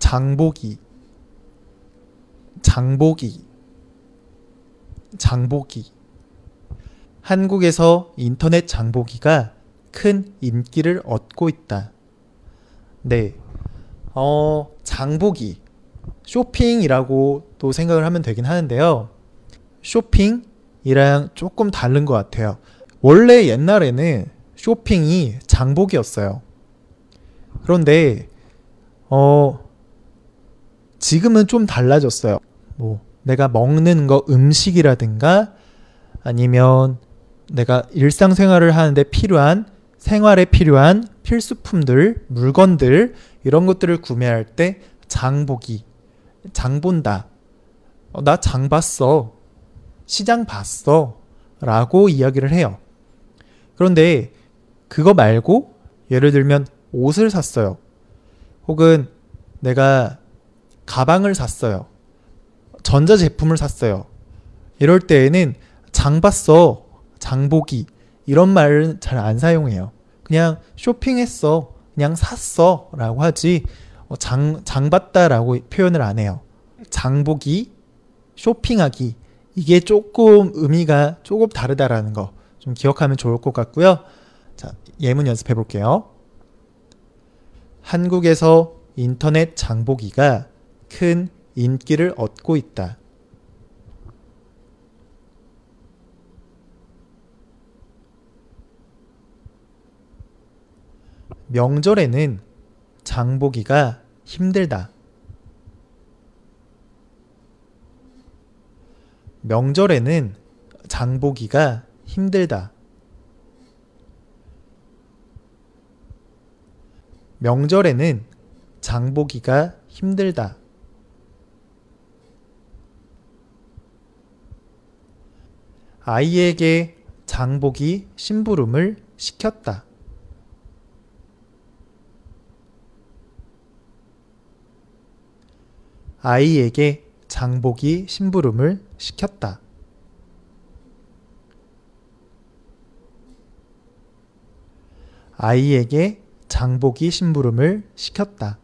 장보기 장보기 장보기 한국에서 인터넷 장보기가 큰 인기를 얻고 있다. 네. 어, 장보기 쇼핑이라고 또 생각을 하면 되긴 하는데요. 쇼핑이랑 조금 다른 것 같아요. 원래 옛날에는 쇼핑이 장복이었어요. 그런데 어 지금은 좀 달라졌어요. 뭐 내가 먹는 거 음식이라든가 아니면 내가 일상생활을 하는데 필요한 생활에 필요한 필수품들, 물건들 이런 것들을 구매할 때 장보기, 장 본다. 어, 나장 봤어. 시장 봤어. 라고 이야기를 해요. 그런데 그거 말고 예를 들면 옷을 샀어요. 혹은 내가 가방을 샀어요. 전자제품을 샀어요. 이럴 때에는 장 봤어. 장보기. 이런 말은 잘 안 사용해요. 그냥 쇼핑했어. 그냥 샀어. 라고 하지. 어, 장, 장 봤다라고 표현을 안 해요. 장보기, 쇼핑하기. 이게 조금 의미가 조금 다르다라는 거 좀 기억하면 좋을 것 같고요. 자, 예문 연습해 볼게요. 한국에서 인터넷 장보기가 큰 인기를 얻고 있다. 명절에는 장보기가 힘들다. 명절에는 장보기가 힘들다. 명절에는 장보기가 힘들다. 아이에게 장보기 심부름을 시켰다. 아이에게 장보기 심부름을 시켰다. 아이에게 장보기 심부름을 시켰다.